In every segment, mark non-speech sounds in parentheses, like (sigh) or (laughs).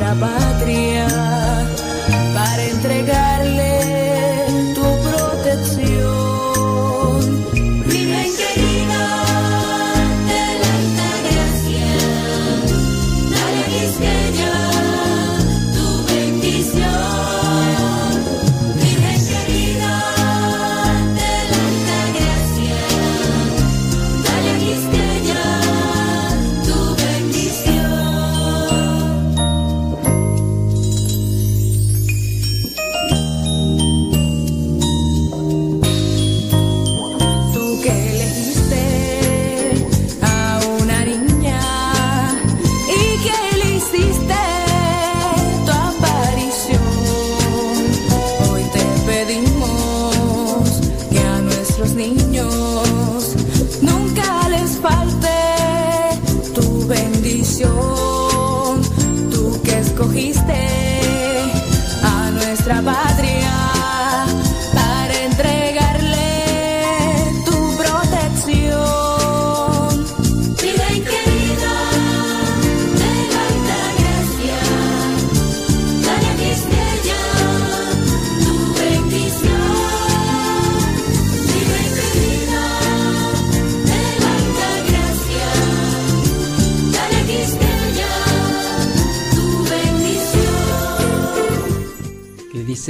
nuestra patria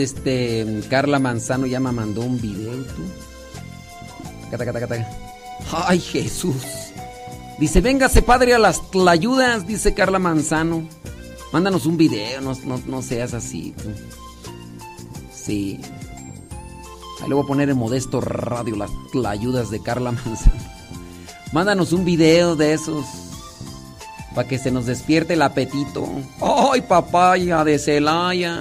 este Carla Manzano ya me mandó un video. Ay, Jesús. Dice, véngase padre a las tlayudas, dice Carla Manzano. Mándanos un video, no, no, no seas así. Sí. Ahí le voy a poner en modesto radio las tlayudas de Carla (laughs) Manzano. Mándanos un video de esos. Para que se nos despierte el apetito. ¡Ay, papaya de Celaya!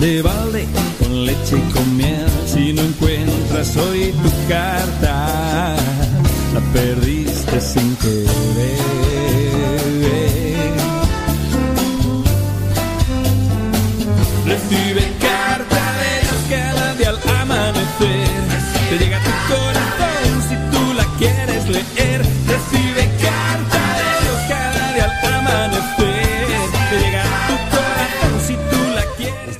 De balde, con leche y con miel. Si no encuentras hoy tu carta, la perdiste sin querer. Recibe carta de Dios cada día al amanecer. Te llega tu corazón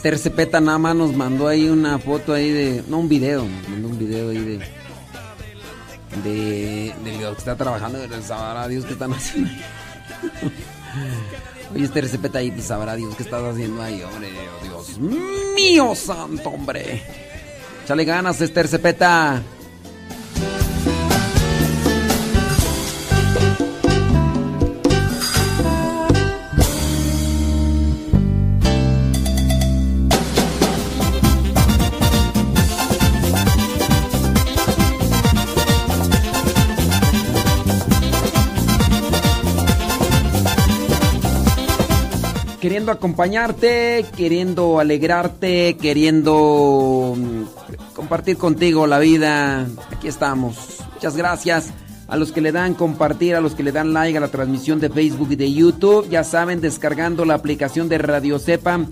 Esther Cepeta nada más nos mandó ahí una foto ahí de. No, un video. nos Mandó un video ahí de. De. De lo que está trabajando. Sabrá Dios qué están haciendo ahí. (laughs) Oye, Esther Cepeta ahí, pues sabrá Dios qué estás haciendo ahí, hombre. Oh, Dios mío, santo, hombre. Échale ganas, Esther Cepeta. Queriendo acompañarte, queriendo alegrarte, queriendo mm, compartir contigo la vida. Aquí estamos. Muchas gracias a los que le dan compartir, a los que le dan like a la transmisión de Facebook y de YouTube. Ya saben, descargando la aplicación de Radio Cepa.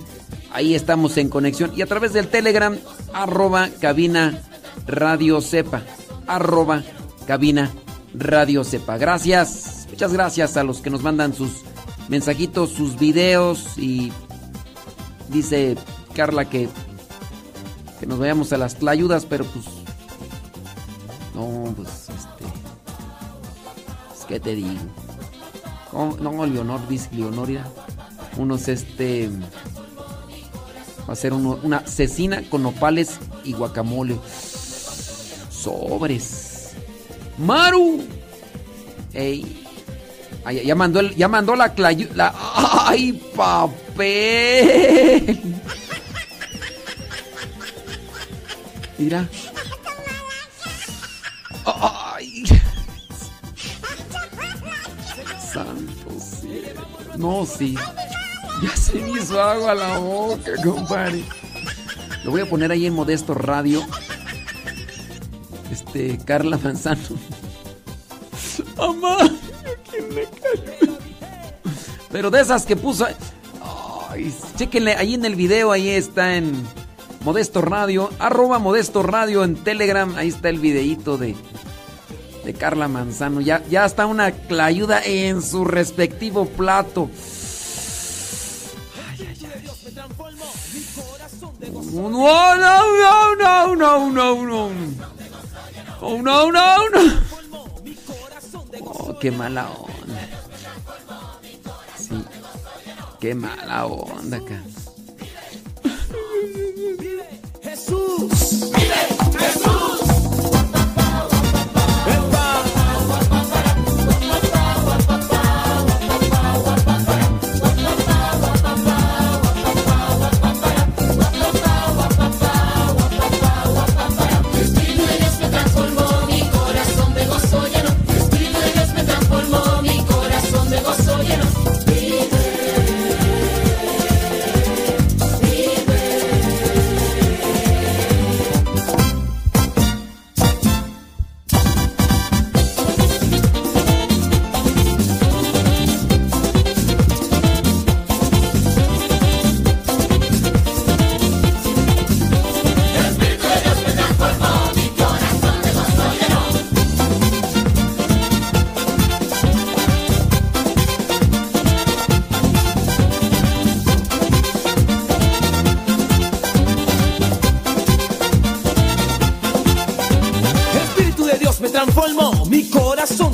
Ahí estamos en conexión. Y a través del Telegram, arroba cabina Radio Cepa. Arroba cabina Radio Cepa. Gracias. Muchas gracias a los que nos mandan sus mensajitos, sus videos y dice Carla que que nos vayamos a las tlayudas, pero pues no, pues este es que te digo. ¿Cómo? No, Leonor, dice Leonor, mira, unos este va a ser uno, una cecina con nopales y guacamole. Sobres. Maru. Ey. Ay, ya mandó el, ya mandó la, clayu- la (laughs) ay papel. Mira. Ay. Santo cielo. No, sí. Ya se me hizo agua la boca, compadre. Lo voy a poner ahí en Modesto Radio. Este, Carla Manzano. (laughs) Mamá. Pero de esas que puso. Ay, chéquenle ahí en el video, ahí está en Modesto Radio, arroba Modesto Radio en Telegram, ahí está el videíto de, de Carla Manzano. Ya, ya está una clayuda en su respectivo plato. No, no, no, no, no, no. Oh, no, no, no. Oh, qué mala onda. Qué mala onda acá. Jesús. Jesús.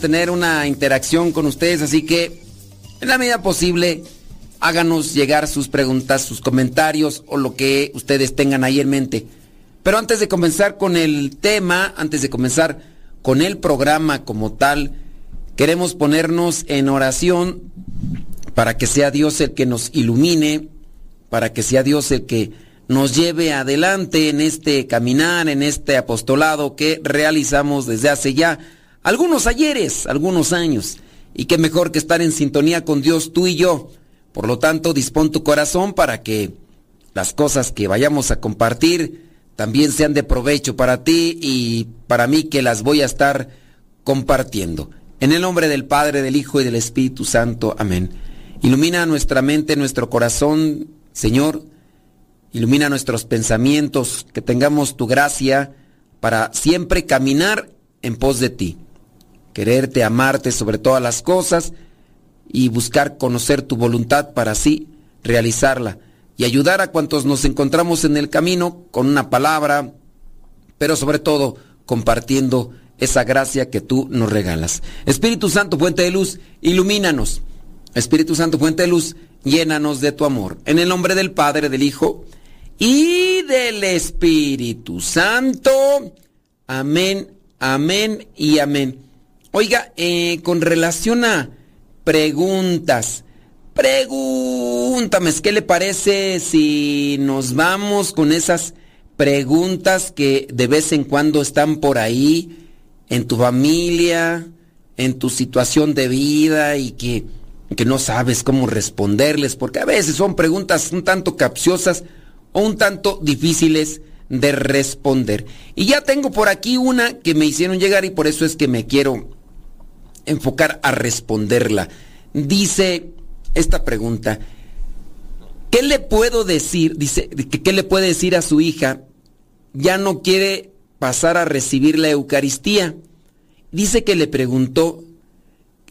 Tener una interacción con ustedes, así que en la medida posible háganos llegar sus preguntas, sus comentarios o lo que ustedes tengan ahí en mente. Pero antes de comenzar con el tema, antes de comenzar con el programa como tal, queremos ponernos en oración para que sea Dios el que nos ilumine, para que sea Dios el que nos lleve adelante en este caminar, en este apostolado que realizamos desde hace ya algunos ayeres, algunos años. Y qué mejor que estar en sintonía con Dios tú y yo. Por lo tanto, dispón tu corazón para que las cosas que vayamos a compartir también sean de provecho para ti y para mí que las voy a estar compartiendo. En el nombre del Padre, del Hijo y del Espíritu Santo. Amén. Ilumina nuestra mente, nuestro corazón, Señor, ilumina nuestros pensamientos, que tengamos tu gracia para siempre caminar en pos de ti, quererte, amarte sobre todas las cosas y buscar conocer tu voluntad para así realizarla y ayudar a cuantos nos encontramos en el camino con una palabra, pero sobre todo compartiendo esa gracia que tú nos regalas. Espíritu Santo, fuente de luz, ilumínanos. Espíritu Santo, fuente de luz, llénanos de tu amor. En el nombre del Padre, del Hijo y del Espíritu Santo. Amén, amén y amén. Oiga, eh, con relación a preguntas, pregúntame, ¿qué le parece si nos vamos con esas preguntas que de vez en cuando están por ahí en tu familia, en tu situación de vida y que, que no sabes cómo responderles? Porque a veces son preguntas un tanto capciosas o un tanto difíciles de responder. Y ya tengo por aquí una que me hicieron llegar y por eso es que me quiero enfocar a responderla. Dice esta pregunta, ¿qué le puedo decir? Dice, ¿qué le puede decir a su hija? Ya no quiere pasar a recibir la Eucaristía. Dice que le preguntó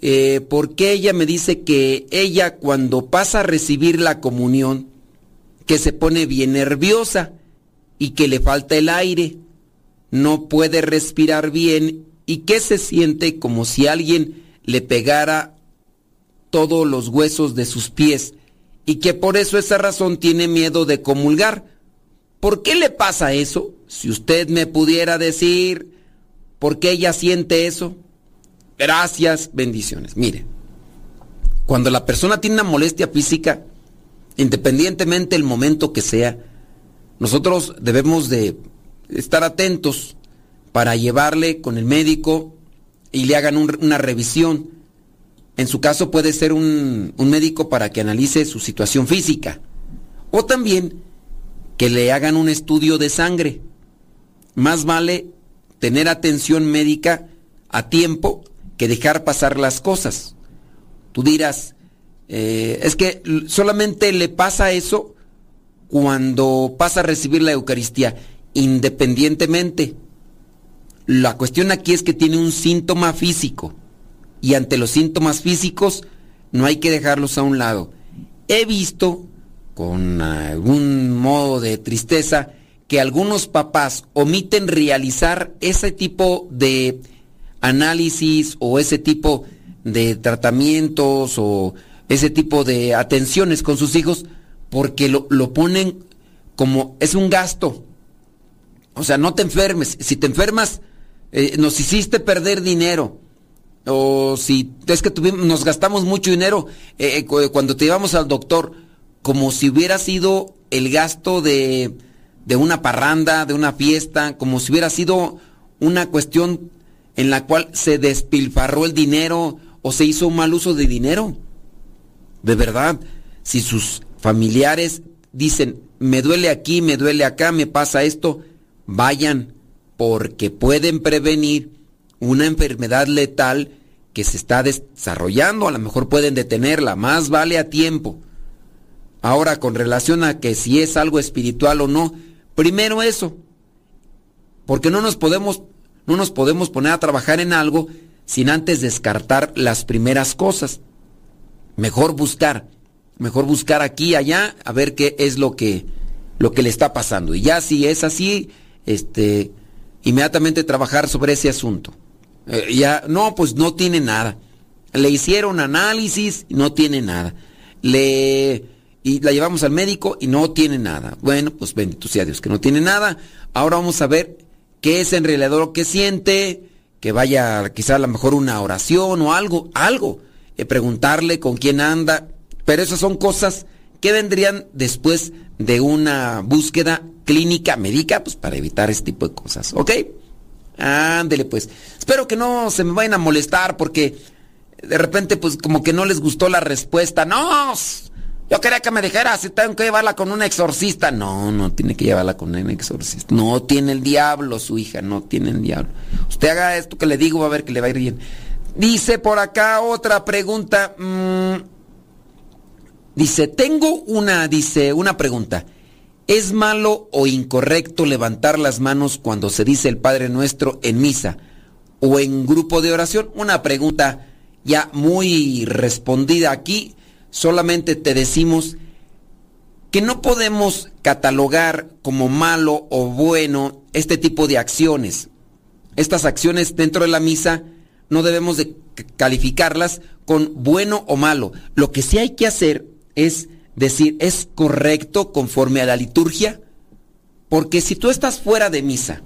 eh, por qué ella me dice que ella cuando pasa a recibir la comunión, que se pone bien nerviosa y que le falta el aire, no puede respirar bien y que se siente como si alguien le pegara todos los huesos de sus pies y que por eso esa razón tiene miedo de comulgar. ¿Por qué le pasa eso? Si usted me pudiera decir por qué ella siente eso. Gracias, bendiciones. Mire, cuando la persona tiene una molestia física, independientemente del momento que sea, nosotros debemos de estar atentos para llevarle con el médico y le hagan una revisión. En su caso puede ser un, un médico para que analice su situación física. O también que le hagan un estudio de sangre. Más vale tener atención médica a tiempo que dejar pasar las cosas. Tú dirás, eh, es que solamente le pasa eso cuando pasa a recibir la Eucaristía, independientemente. La cuestión aquí es que tiene un síntoma físico y ante los síntomas físicos no hay que dejarlos a un lado. He visto, con algún modo de tristeza, que algunos papás omiten realizar ese tipo de análisis o ese tipo de tratamientos o ese tipo de atenciones con sus hijos porque lo, ponen como es un gasto. O sea, no te enfermes. Si te enfermas, eh, nos hiciste perder dinero. O si es que tuvimos, nos gastamos mucho dinero eh, eh, cuando te llevamos al doctor, como si hubiera sido el gasto de, de una parranda, de una fiesta, como si hubiera sido una cuestión en la cual se despilfarró el dinero o se hizo un mal uso de dinero. De verdad, si sus familiares dicen, me duele aquí, me duele acá, me pasa esto, vayan, porque pueden prevenir una enfermedad letal que se está desarrollando, a lo mejor pueden detenerla, más vale a tiempo. Ahora, con relación a que si es algo espiritual o no, primero eso, porque no nos podemos, no nos podemos poner a trabajar en algo sin antes descartar las primeras cosas. Mejor buscar, mejor buscar aquí y allá a ver qué es lo que lo que le está pasando. Y ya si es así, este inmediatamente trabajar sobre ese asunto. Eh, ya no, pues no tiene nada. Le hicieron análisis no tiene nada. Le y la llevamos al médico y no tiene nada. Bueno, pues bendito sea Dios que no tiene nada. Ahora vamos a ver qué es en realidad lo que siente, que vaya quizá a lo mejor una oración o algo, algo eh, preguntarle con quién anda, pero esas son cosas que vendrían después de una búsqueda clínica médica, pues para evitar este tipo de cosas, ¿ok? Ándele pues. Espero que no se me vayan a molestar porque de repente pues como que no les gustó la respuesta. No, yo quería que me dijera si tengo que llevarla con un exorcista. No, no tiene que llevarla con un exorcista. No tiene el diablo su hija, no tiene el diablo. Usted haga esto que le digo, va a ver que le va a ir bien. Dice por acá otra pregunta. Mm, dice, tengo una, dice, una pregunta. ¿Es malo o incorrecto levantar las manos cuando se dice el Padre Nuestro en misa o en grupo de oración? Una pregunta ya muy respondida aquí. Solamente te decimos que no podemos catalogar como malo o bueno este tipo de acciones. Estas acciones dentro de la misa no debemos de calificarlas con bueno o malo. Lo que sí hay que hacer es decir, ¿es correcto conforme a la liturgia? Porque si tú estás fuera de misa,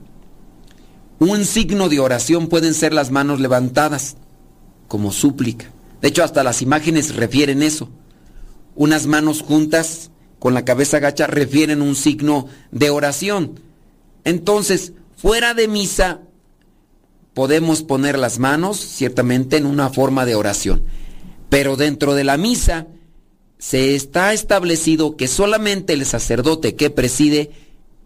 un signo de oración pueden ser las manos levantadas, como súplica. De hecho, hasta las imágenes refieren eso. Unas manos juntas con la cabeza agacha refieren un signo de oración. Entonces, fuera de misa, podemos poner las manos, ciertamente, en una forma de oración. Pero dentro de la misa, se está establecido que solamente el sacerdote que preside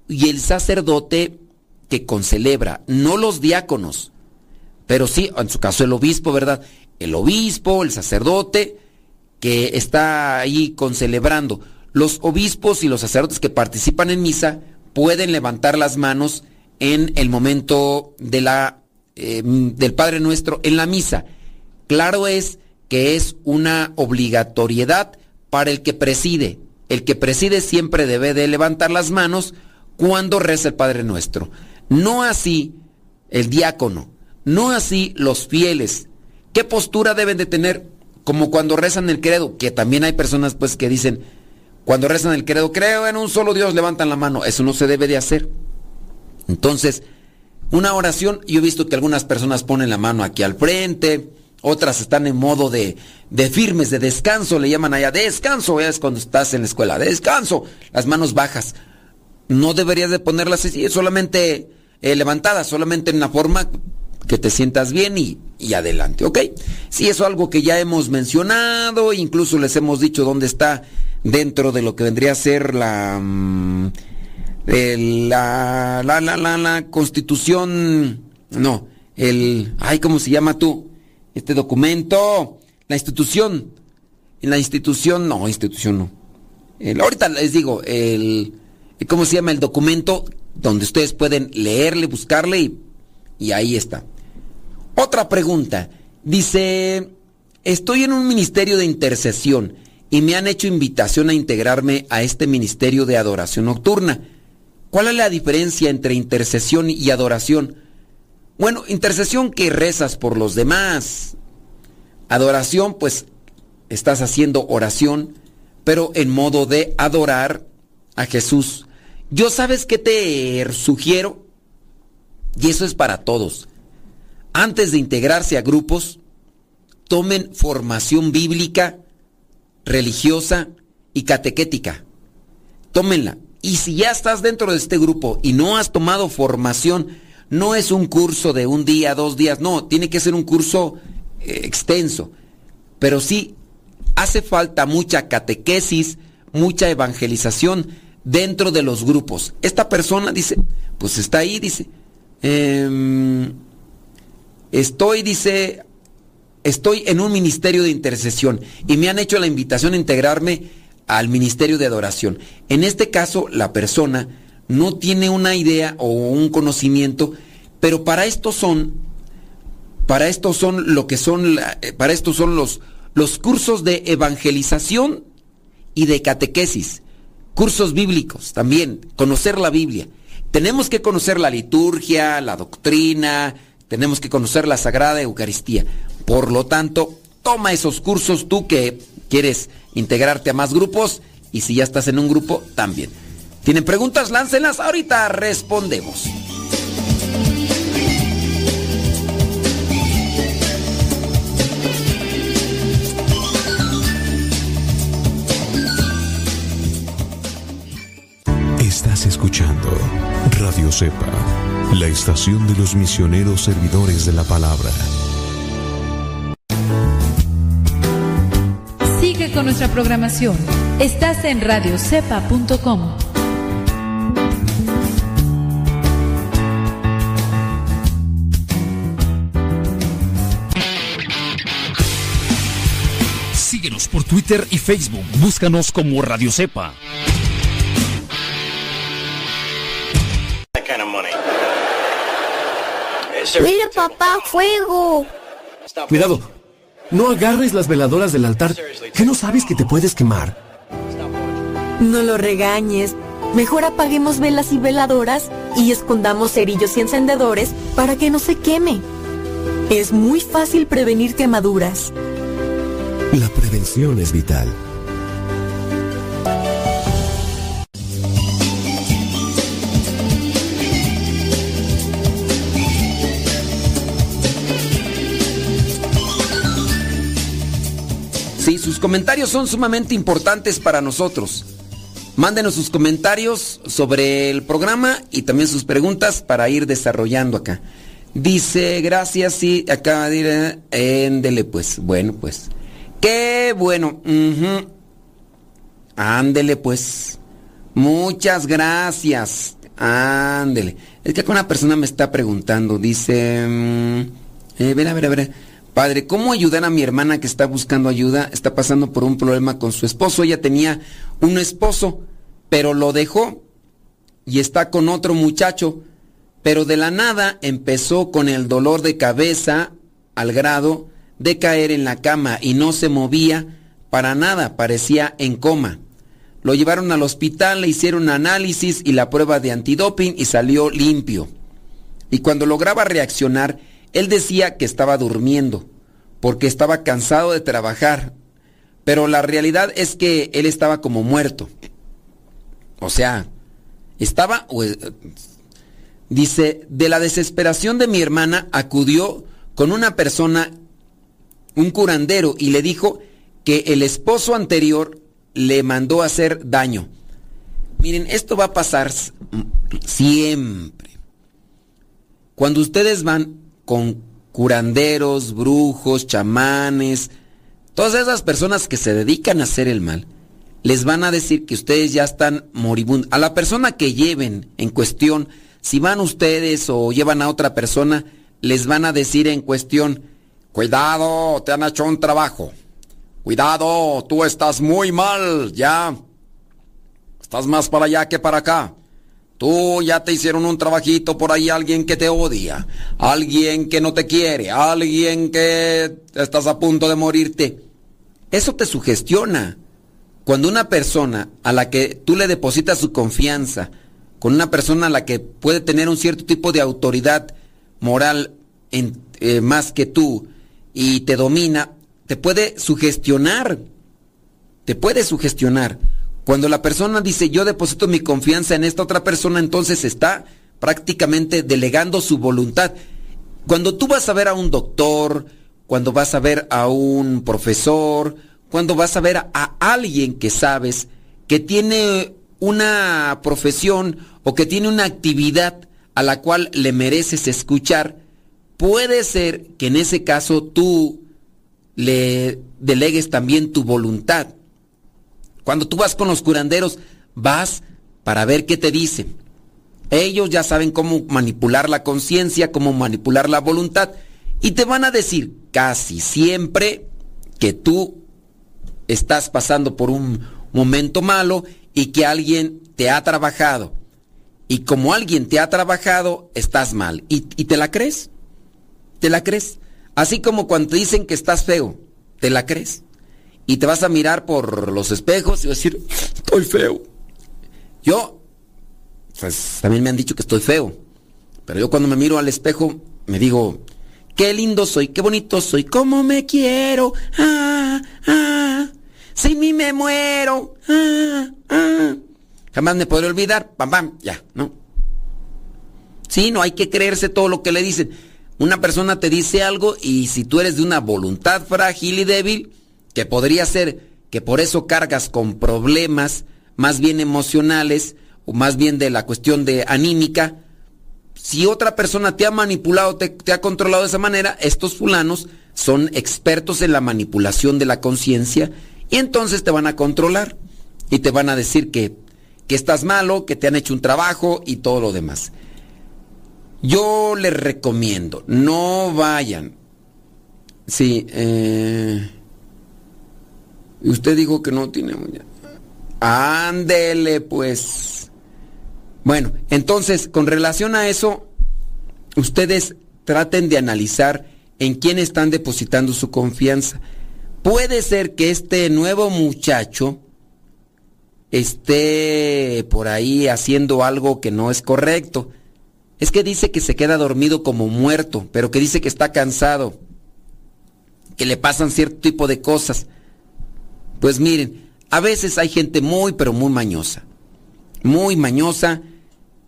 y el sacerdote que concelebra, no los diáconos, pero sí, en su caso el obispo, ¿verdad? El obispo, el sacerdote que está ahí concelebrando. Los obispos y los sacerdotes que participan en misa pueden levantar las manos en el momento de la, em, del Padre Nuestro en la misa. Claro es que es una obligatoriedad para el que preside. El que preside siempre debe de levantar las manos cuando reza el Padre Nuestro. No así el diácono, no así los fieles. ¿Qué postura deben de tener? Como cuando rezan el credo, que también hay personas pues que dicen, cuando rezan el credo, creo en un solo Dios, levantan la mano. Eso no se debe de hacer. Entonces, una oración, yo he visto que algunas personas ponen la mano aquí al frente, otras están en modo de, de firmes, de descanso, le llaman allá, descanso, es cuando estás en la escuela, descanso, las manos bajas. No deberías de ponerlas así, solamente eh, levantadas, solamente en una forma que te sientas bien y, y, adelante, ¿ok? Sí, eso es algo que ya hemos mencionado, incluso les hemos dicho dónde está dentro de lo que vendría a ser la, mm, la, la, la, la, la constitución, no, el, ay, ¿cómo se llama tú? Este documento, la institución, en la institución, no, institución no. ahorita les digo, el, ¿cómo se llama el documento? Donde ustedes pueden leerle, buscarle y, y ahí está. Otra pregunta. Dice, estoy en un ministerio de intercesión y me han hecho invitación a integrarme a este ministerio de adoración nocturna. ¿Cuál es la diferencia entre intercesión y adoración? Bueno, intercesión que rezas por los demás. Adoración, pues estás haciendo oración, pero en modo de adorar a Jesús. Yo sabes qué te sugiero, y eso es para todos. Antes de integrarse a grupos, tomen formación bíblica, religiosa y catequética. Tómenla. Y si ya estás dentro de este grupo y no has tomado formación, no es un curso de un día, dos días, no, tiene que ser un curso eh, extenso. Pero sí, hace falta mucha catequesis, mucha evangelización dentro de los grupos. Esta persona dice, pues está ahí, dice, em, estoy, dice, estoy en un ministerio de intercesión y me han hecho la invitación a integrarme al ministerio de adoración. En este caso, la persona no tiene una idea o un conocimiento, pero para esto son, para esto son lo que son, eh, para esto son los, los cursos de evangelización y de catequesis, cursos bíblicos también, conocer la Biblia. Tenemos que conocer la liturgia, la doctrina, tenemos que conocer la Sagrada Eucaristía. Por lo tanto, toma esos cursos tú que quieres integrarte a más grupos y si ya estás en un grupo, también. ¿Tienen preguntas? Láncenlas, ahorita respondemos. Estás escuchando Radio Cepa, la estación de los misioneros servidores de la palabra. Sigue con nuestra programación. Estás en radiocepa.com. Síguenos por Twitter y Facebook. Búscanos como Radio Cepa. Mira, papá, fuego. Cuidado. No agarres las veladoras del altar. ¿Qué no sabes que te puedes quemar? No lo regañes. Mejor apaguemos velas y veladoras y escondamos cerillos y encendedores para que no se queme. Es muy fácil prevenir quemaduras. La prevención es vital. Sí, sus comentarios son sumamente importantes para nosotros. Mándenos sus comentarios sobre el programa y también sus preguntas para ir desarrollando acá. Dice, gracias, acaba de ir, éndele pues. Bueno, pues. Qué bueno. Ándele pues. Muchas gracias. Ándele. Es que acá una persona me está preguntando. Dice, mm, eh, ver, a ver, a ver. Padre, ¿cómo ayudar a mi hermana que está buscando ayuda? Está pasando por un problema con su esposo. Ella tenía un esposo, pero lo dejó y está con otro muchacho. Pero de la nada empezó con el dolor de cabeza al grado de caer en la cama y no se movía para nada, parecía en coma. Lo llevaron al hospital, le hicieron análisis y la prueba de antidoping y salió limpio. Y cuando lograba reaccionar, él decía que estaba durmiendo, porque estaba cansado de trabajar. Pero la realidad es que él estaba como muerto. O sea, estaba... Dice, de la desesperación de mi hermana acudió con una persona, un curandero, y le dijo que el esposo anterior le mandó a hacer daño. Miren, esto va a pasar siempre. Cuando ustedes van con curanderos, brujos, chamanes, todas esas personas que se dedican a hacer el mal, les van a decir que ustedes ya están moribundos. A la persona que lleven en cuestión, si van ustedes o llevan a otra persona, les van a decir en cuestión, cuidado, te han hecho un trabajo. Cuidado, tú estás muy mal, ya. Estás más para allá que para acá. Tú ya te hicieron un trabajito por ahí, alguien que te odia, alguien que no te quiere, alguien que estás a punto de morirte. Eso te sugestiona. Cuando una persona a la que tú le depositas su confianza, con una persona a la que puede tener un cierto tipo de autoridad moral eh, más que tú y te domina, te puede sugestionar. Te puede sugestionar. Cuando la persona dice yo deposito mi confianza en esta otra persona, entonces está prácticamente delegando su voluntad. Cuando tú vas a ver a un doctor, cuando vas a ver a un profesor, cuando vas a ver a alguien que sabes que tiene una profesión o que tiene una actividad a la cual le mereces escuchar, puede ser que en ese caso tú le delegues también tu voluntad. Cuando tú vas con los curanderos, vas para ver qué te dicen. Ellos ya saben cómo manipular la conciencia, cómo manipular la voluntad, y te van a decir casi siempre que tú estás pasando por un momento malo y que alguien te ha trabajado. Y como alguien te ha trabajado, estás mal. ¿Y, y te la crees? ¿Te la crees? Así como cuando te dicen que estás feo, ¿te la crees? Y te vas a mirar por los espejos y vas a decir, estoy feo. Yo, pues también me han dicho que estoy feo. Pero yo cuando me miro al espejo, me digo, qué lindo soy, qué bonito soy, cómo me quiero. Ah, ah, si mí me muero. Ah, ah. Jamás me podré olvidar. Pam, pam, ya, ¿no? Sí, no hay que creerse todo lo que le dicen. Una persona te dice algo y si tú eres de una voluntad frágil y débil, que podría ser que por eso cargas con problemas más bien emocionales o más bien de la cuestión de anímica, si otra persona te ha manipulado, te, te ha controlado de esa manera, estos fulanos son expertos en la manipulación de la conciencia y entonces te van a controlar y te van a decir que, que estás malo, que te han hecho un trabajo y todo lo demás. Yo les recomiendo, no vayan. Sí, eh, usted dijo que no tiene... Ándele, pues. Bueno, entonces, con relación a eso, ustedes traten de analizar en quién están depositando su confianza. Puede ser que este nuevo muchacho esté por ahí haciendo algo que no es correcto. Es que dice que se queda dormido como muerto, pero que dice que está cansado, que le pasan cierto tipo de cosas. Pues miren, a veces hay gente muy, pero muy mañosa. Muy mañosa.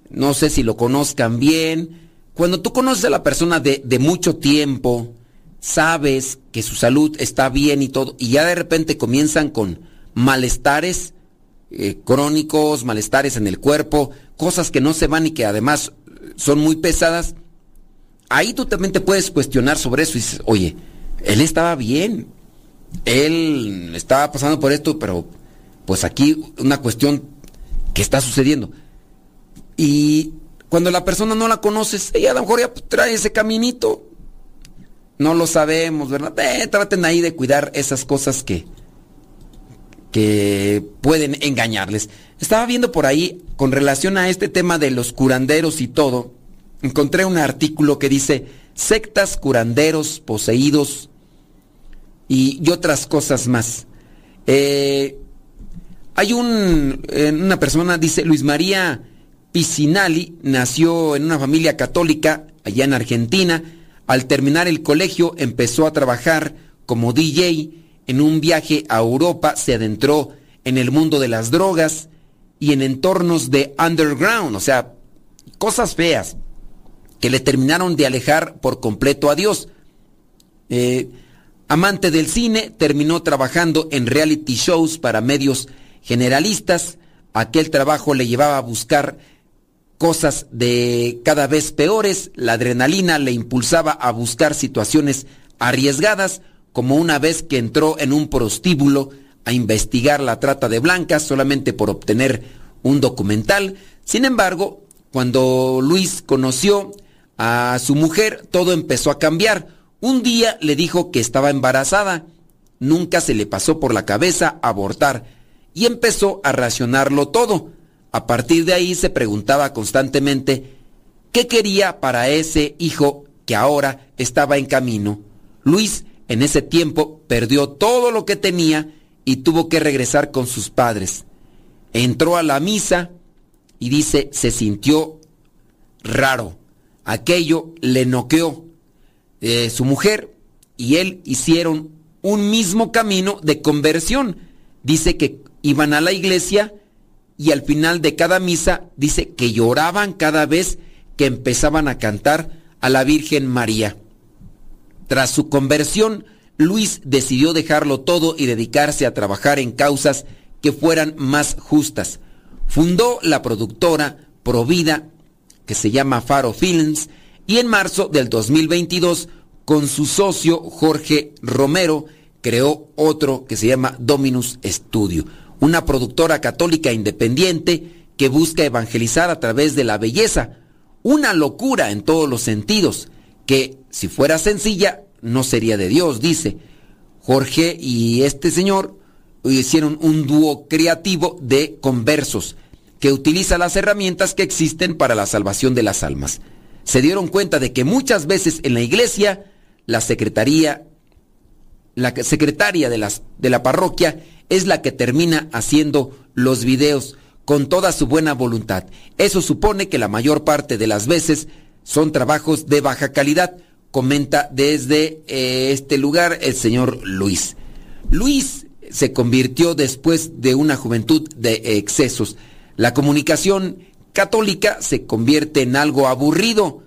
No sé si lo conozcan bien. Cuando tú conoces a la persona de, mucho tiempo, sabes que su salud está bien y todo, y ya de repente comienzan con malestares eh, crónicos, malestares en el cuerpo, cosas que no se van y que además son muy pesadas, ahí tú también te puedes cuestionar sobre eso y dices, oye, él estaba bien, él estaba pasando por esto, pero pues aquí una cuestión que está sucediendo. Y cuando la persona no la conoces, ella a lo mejor ya trae ese caminito. No lo sabemos, ¿verdad? Eh, traten ahí de cuidar esas cosas que, que pueden engañarles. Estaba viendo por ahí, con relación a este tema de los curanderos y todo, encontré un artículo que dice sectas, curanderos, poseídos y, otras cosas más. Eh, hay un, una persona, dice Luis María Picinali, nació en una familia católica allá en Argentina. Al terminar el colegio empezó a trabajar como DJ. En un viaje a Europa se adentró en el mundo de las drogas y en entornos de underground, o sea, cosas feas que le terminaron de alejar por completo a Dios. Eh, amante del cine, terminó trabajando en reality shows para medios generalistas. Aquel trabajo le llevaba a buscar cosas de cada vez peores. La adrenalina le impulsaba a buscar situaciones arriesgadas, como una vez que entró en un prostíbulo a investigar la trata de blancas solamente por obtener un documental. Sin embargo, cuando Luis conoció a su mujer, todo empezó a cambiar. Un día le dijo que estaba embarazada. Nunca se le pasó por la cabeza abortar y empezó a racionarlo todo. A partir de ahí se preguntaba constantemente qué quería para ese hijo que ahora estaba en camino. Luis en ese tiempo perdió todo lo que tenía y tuvo que regresar con sus padres. Entró a la misa y dice, se sintió raro. Aquello le noqueó. Eh, su mujer y él hicieron un mismo camino de conversión. Dice que iban a la iglesia y al final de cada misa dice que lloraban cada vez que empezaban a cantar a la Virgen María. Tras su conversión, Luis decidió dejarlo todo y dedicarse a trabajar en causas que fueran más justas. Fundó la productora Provida, que se llama Faro Films, y en marzo del 2022, con su socio Jorge Romero, creó otro que se llama Dominus Studio, una productora católica independiente que busca evangelizar a través de la belleza, una locura en todos los sentidos, que si fuera sencilla no sería de Dios, dice. Jorge y este señor hicieron un dúo creativo de conversos que utiliza las herramientas que existen para la salvación de las almas. Se dieron cuenta de que muchas veces en la iglesia la secretaría la secretaria de, las, de la parroquia es la que termina haciendo los videos con toda su buena voluntad. Eso supone que la mayor parte de las veces son trabajos de baja calidad, comenta desde eh, este lugar el señor Luis. Luis se convirtió después de una juventud de excesos. La comunicación católica se convierte en algo aburrido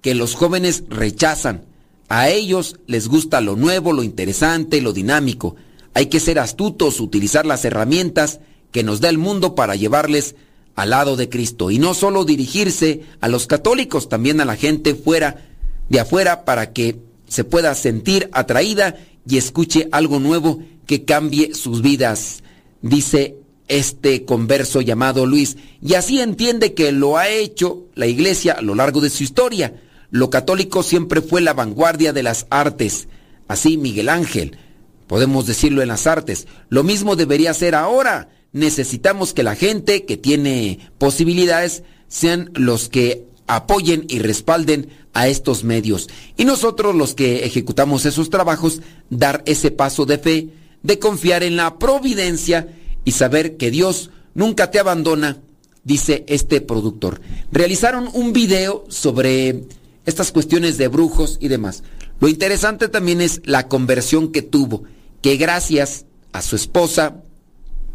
que los jóvenes rechazan. A ellos les gusta lo nuevo, lo interesante, lo dinámico. Hay que ser astutos, utilizar las herramientas que nos da el mundo para llevarles al lado de Cristo. Y no solo dirigirse a los católicos, también a la gente fuera de afuera para que se pueda sentir atraída y escuche algo nuevo que cambie sus vidas, dice este converso llamado Luis. Y así entiende que lo ha hecho la iglesia a lo largo de su historia. Lo católico siempre fue la vanguardia de las artes. Así Miguel Ángel, podemos decirlo en las artes. Lo mismo debería ser ahora. Necesitamos que la gente que tiene posibilidades sean los que apoyen y respalden a estos medios. Y nosotros los que ejecutamos esos trabajos, dar ese paso de fe, de confiar en la providencia y saber que Dios nunca te abandona, dice este productor. Realizaron un video sobre estas cuestiones de brujos y demás. Lo interesante también es la conversión que tuvo, que gracias a su esposa,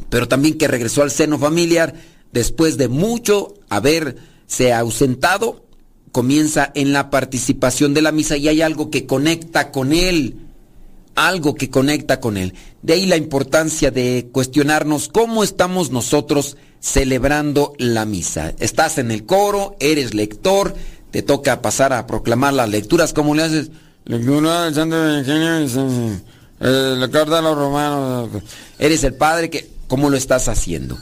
pero también que regresó al seno familiar después de mucho haberse ausentado, comienza en la participación de la misa y hay algo que conecta con él, algo que conecta con él. De ahí la importancia de cuestionarnos cómo estamos nosotros celebrando la misa. Estás en el coro, eres lector, te toca pasar a proclamar las lecturas, ¿cómo le haces? Lectura del Santo Evangelio, eh, la carta de los romanos. Eres el padre que, ¿cómo lo estás haciendo?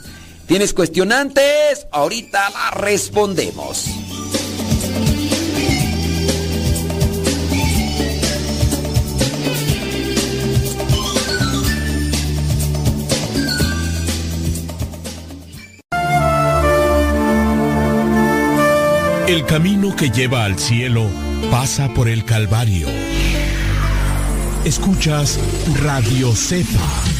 ¿Tienes cuestionantes? Ahorita la respondemos. El camino que lleva al cielo pasa por el Calvario. Escuchas Radio Cepa.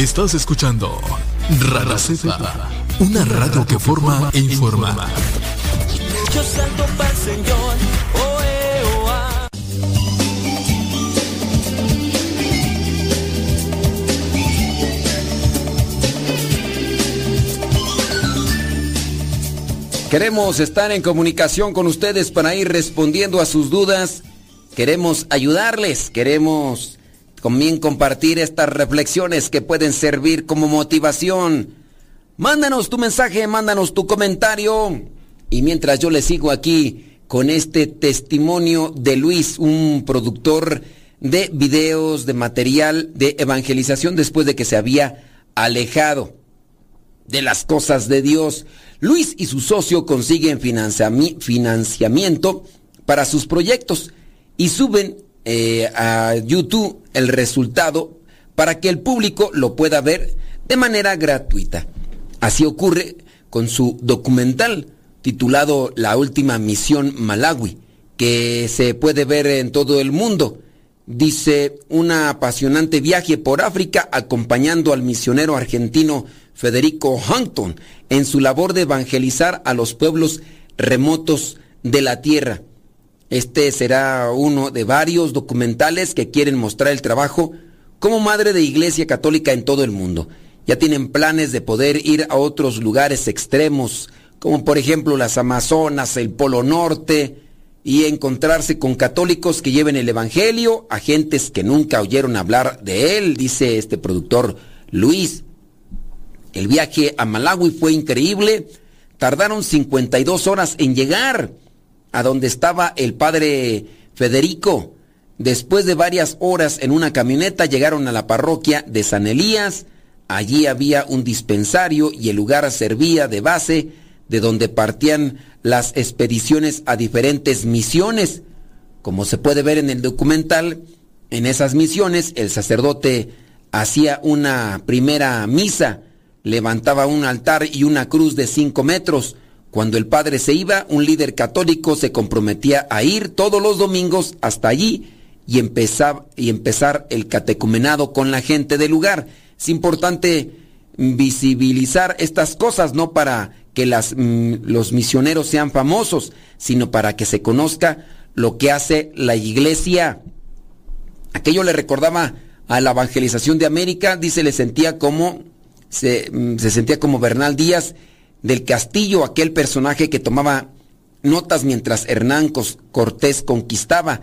Estás escuchando Radio Cepa, una radio que forma e informa. Yo salto para el Señor, oh, eh, oh, ah. Queremos estar en comunicación con ustedes para ir respondiendo a sus dudas. Queremos ayudarles, queremos también compartir estas reflexiones que pueden servir como motivación. Mándanos tu mensaje, mándanos tu comentario. Y mientras yo le sigo aquí con este testimonio de Luis, un productor de videos, de material de evangelización después de que se había alejado de las cosas de Dios. Luis y su socio consiguen financiami- financiamiento para sus proyectos y suben eh, a YouTube el resultado para que el público lo pueda ver de manera gratuita. Así ocurre con su documental titulado La última misión Malawi, que se puede ver en todo el mundo. Dice un apasionante viaje por África acompañando al misionero argentino Federico Hampton en su labor de evangelizar a los pueblos remotos de la tierra. Este será uno de varios documentales que quieren mostrar el trabajo como madre de iglesia católica en todo el mundo. Ya tienen planes de poder ir a otros lugares extremos, como por ejemplo las Amazonas, el Polo Norte, y encontrarse con católicos que lleven el Evangelio a gentes que nunca oyeron hablar de él, dice este productor Luis. El viaje a Malawi fue increíble. Tardaron 52 horas en llegar a donde estaba el padre Federico. Después de varias horas en una camioneta llegaron a la parroquia de San Elías. Allí había un dispensario y el lugar servía de base de donde partían las expediciones a diferentes misiones. Como se puede ver en el documental, en esas misiones el sacerdote hacía una primera misa, levantaba un altar y una cruz de cinco metros. Cuando el padre se iba, un líder católico se comprometía a ir todos los domingos hasta allí y empezar, y empezar el catecumenado con la gente del lugar. Es importante visibilizar estas cosas, no para que las, mm, los misioneros sean famosos, sino para que se conozca lo que hace la iglesia. Aquello le recordaba a la evangelización de América, dice, le sentía como, se, mm, se sentía como Bernal Díaz del Castillo, aquel personaje que tomaba notas mientras Hernán Cortés conquistaba.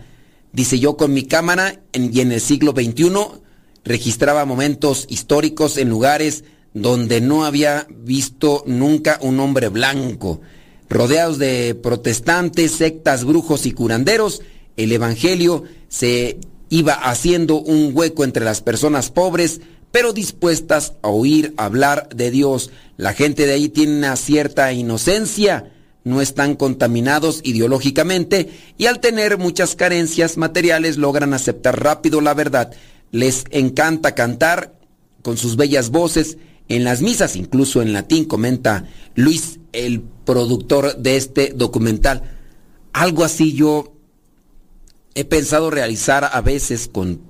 Dice yo con mi cámara en- y en el siglo XXI registraba momentos históricos en lugares donde no había visto nunca un hombre blanco. Rodeados de protestantes, sectas, brujos y curanderos, el Evangelio se iba haciendo un hueco entre las personas pobres, pero dispuestas a oír hablar de Dios. La gente de ahí tiene una cierta inocencia, no están contaminados ideológicamente y al tener muchas carencias materiales logran aceptar rápido la verdad. Les encanta cantar con sus bellas voces en las misas, incluso en latín, comenta Luis, el productor de este documental. Algo así yo he pensado realizar a veces con,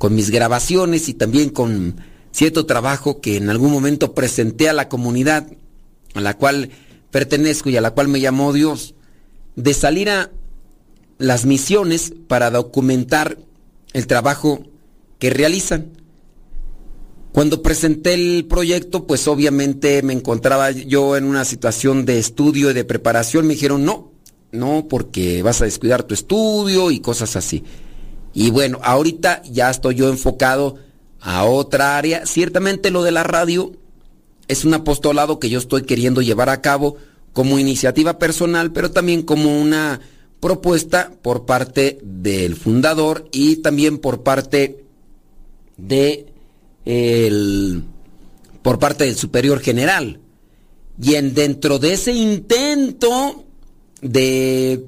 con mis grabaciones y también con cierto trabajo que en algún momento presenté a la comunidad a la cual pertenezco y a la cual me llamó Dios, de salir a las misiones para documentar el trabajo que realizan. Cuando presenté el proyecto, pues obviamente me encontraba yo en una situación de estudio y de preparación. Me dijeron, no, no, porque vas a descuidar tu estudio y cosas así. Y bueno, ahorita ya estoy yo enfocado a otra área. Ciertamente lo de la radio es un apostolado que yo estoy queriendo llevar a cabo como iniciativa personal, pero también como una propuesta por parte del fundador y también por parte de el por parte del superior general. Y en dentro de ese intento de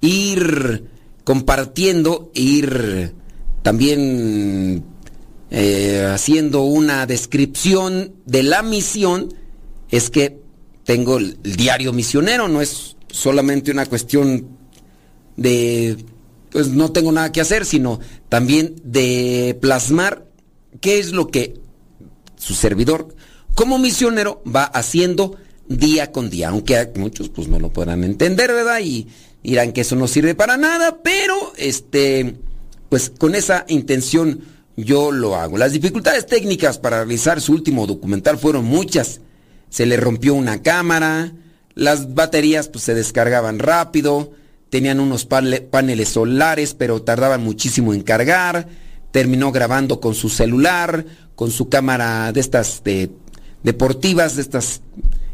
ir compartiendo, ir también eh, haciendo una descripción de la misión, es que tengo el, el diario misionero, no es solamente una cuestión de, pues no tengo nada que hacer, sino también de plasmar qué es lo que su servidor como misionero va haciendo día con día, aunque muchos pues no lo podrán entender, ¿verdad? Y dirán que eso no sirve para nada, pero este, pues con esa intención yo lo hago. Las dificultades técnicas para realizar su último documental fueron muchas. Se le rompió una cámara, las baterías pues se descargaban rápido, tenían unos paneles solares, pero tardaban muchísimo en cargar. Terminó grabando con su celular, con su cámara de estas de, deportivas, de estas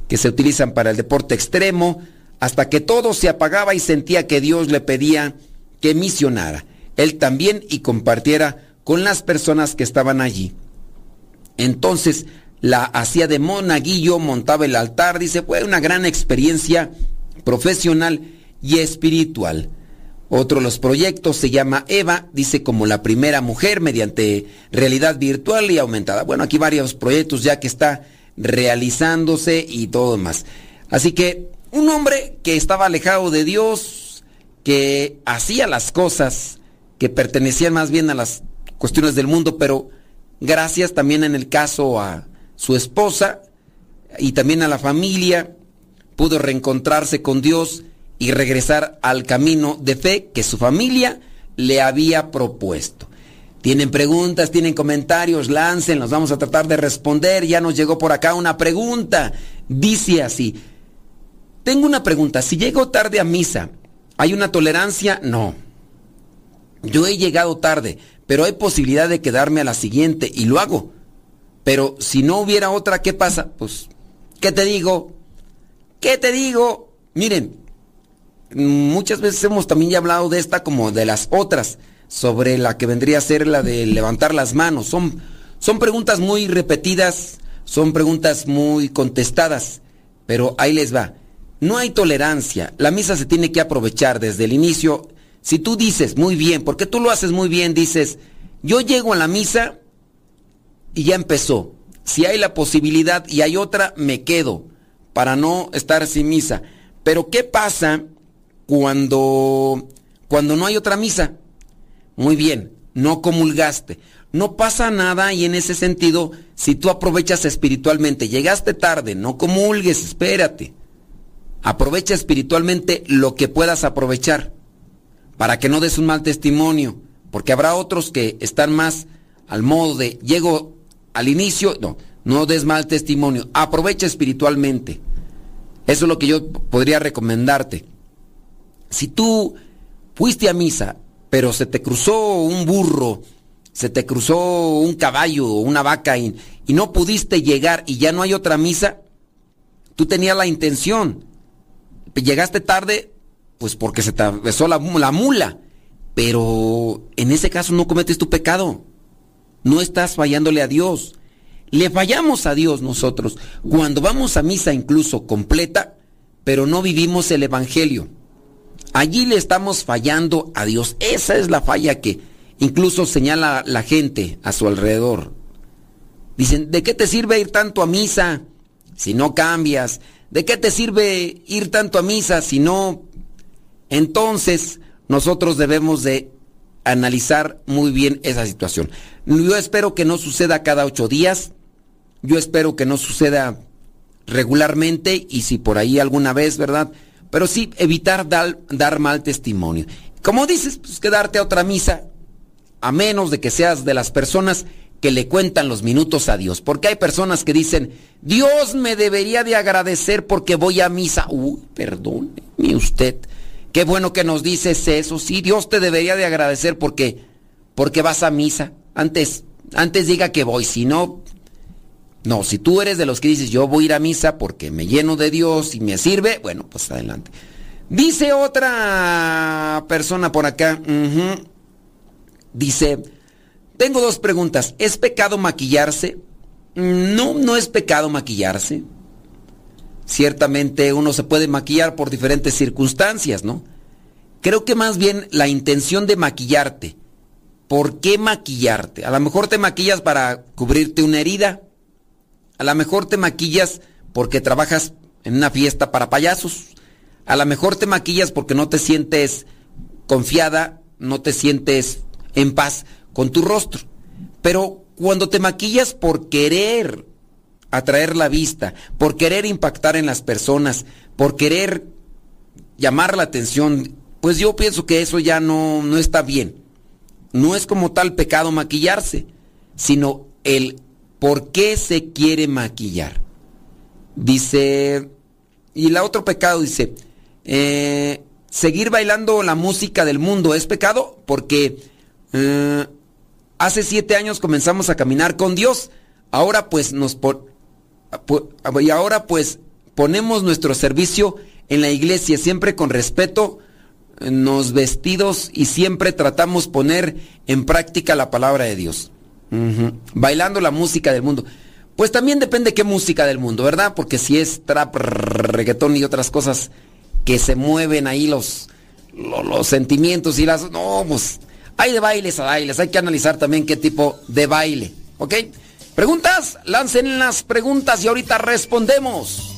que se utilizan para el deporte extremo, hasta que todo se apagaba y sentía que Dios le pedía que misionara, él también y compartiera con las personas que estaban allí. Entonces la hacía de monaguillo, montaba el altar, dice, fue una gran experiencia profesional y espiritual. Otro de los proyectos se llama Eva, dice como la primera mujer mediante realidad virtual y aumentada. Bueno, aquí varios proyectos ya que está realizándose y todo más. Así que un hombre que estaba alejado de Dios, que hacía las cosas que pertenecían más bien a las cuestiones del mundo, pero gracias también en el caso a su esposa y también a la familia, pudo reencontrarse con Dios y regresar al camino de fe que su familia le había propuesto. Tienen preguntas, tienen comentarios, lancen, los vamos a tratar de responder. Ya nos llegó por acá una pregunta. Dice así, tengo una pregunta, si llego tarde a misa, ¿hay una tolerancia? No. Yo he llegado tarde, pero hay posibilidad de quedarme a la siguiente y lo hago. Pero si no hubiera otra, ¿qué pasa? Pues, ¿qué te digo? ¿Qué te digo? Miren, muchas veces hemos también ya hablado de esta como de las otras, sobre la que vendría a ser la de levantar las manos. Son, son preguntas muy repetidas, son preguntas muy contestadas, pero ahí les va. No hay tolerancia, la misa se tiene que aprovechar desde el inicio. Si tú dices muy bien, porque tú lo haces muy bien, dices, yo llego a la misa y ya empezó. Si hay la posibilidad y hay otra, me quedo para no estar sin misa. Pero ¿qué pasa cuando cuando no hay otra misa? Muy bien, no comulgaste. no pasa nada y en ese sentido, si tú aprovechas espiritualmente, llegaste tarde, no comulgues, espérate. Aprovecha espiritualmente lo que puedas aprovechar para que no des un mal testimonio, porque habrá otros que están más al modo de llego al inicio, no, no des mal testimonio, aprovecha espiritualmente. Eso es lo que yo podría recomendarte. Si tú fuiste a misa, pero se te cruzó un burro, se te cruzó un caballo o una vaca y, y, no pudiste llegar y ya no hay otra misa, tú tenías la intención. Llegaste tarde, pues porque se te atravesó la, la mula. Pero en ese caso no cometes tu pecado. No estás fallándole a Dios. Le fallamos a Dios nosotros cuando vamos a misa incluso completa, pero no vivimos el Evangelio. Allí le estamos fallando a Dios. Esa es la falla que incluso señala la gente a su alrededor. Dicen, ¿de qué te sirve ir tanto a misa si no cambias? ¿De qué te sirve ir tanto a misa si no... Entonces, nosotros debemos de analizar muy bien esa situación. Yo espero que no suceda cada ocho días. Yo espero que no suceda regularmente y si por ahí alguna vez, ¿verdad? Pero sí evitar dar, dar mal testimonio. Como dices, pues quedarte a otra misa, a menos de que seas de las personas que le cuentan los minutos a Dios. Porque hay personas que dicen, Dios me debería de agradecer porque voy a misa. Uy, perdóneme usted. Qué bueno que nos dices eso. Sí, Dios te debería de agradecer porque, porque vas a misa. Antes, antes diga que voy, si no, no, si tú eres de los que dices yo voy a ir a misa porque me lleno de Dios y me sirve, bueno, pues adelante. Dice otra persona por acá, dice, tengo dos preguntas. ¿Es pecado maquillarse? No, no es pecado maquillarse. Ciertamente uno se puede maquillar por diferentes circunstancias, ¿no? Creo que más bien la intención de maquillarte. ¿Por qué maquillarte? A lo mejor te maquillas para cubrirte una herida. A lo mejor te maquillas porque trabajas en una fiesta para payasos. A lo mejor te maquillas porque no te sientes confiada, no te sientes en paz con tu rostro. Pero cuando te maquillas por querer atraer la vista, por querer impactar en las personas, por querer llamar la atención, pues yo pienso que eso ya no, no está bien. No es como tal pecado maquillarse, sino el por qué se quiere maquillar. Dice, y la otro pecado dice, eh, seguir bailando la música del mundo es pecado porque eh, hace siete años comenzamos a caminar con Dios. Ahora pues nos y ahora pues ponemos nuestro servicio en la iglesia siempre con respeto, nos vestidos y siempre tratamos poner en práctica la palabra de Dios. Bailando la música del mundo. Pues también depende qué música del mundo, ¿verdad? Porque si es trap, reggaetón y otras cosas que se mueven ahí los, los, los sentimientos y las... No, pues hay de bailes a bailes, hay que analizar también qué tipo de baile, ¿ok? ¿Preguntas? Lancen las preguntas y ahorita respondemos.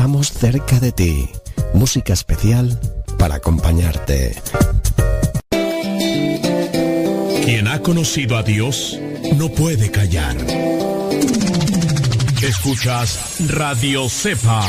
Estamos cerca de ti música especial para acompañarte. Quien ha conocido a Dios no puede callar. Escuchas Radio Cepa.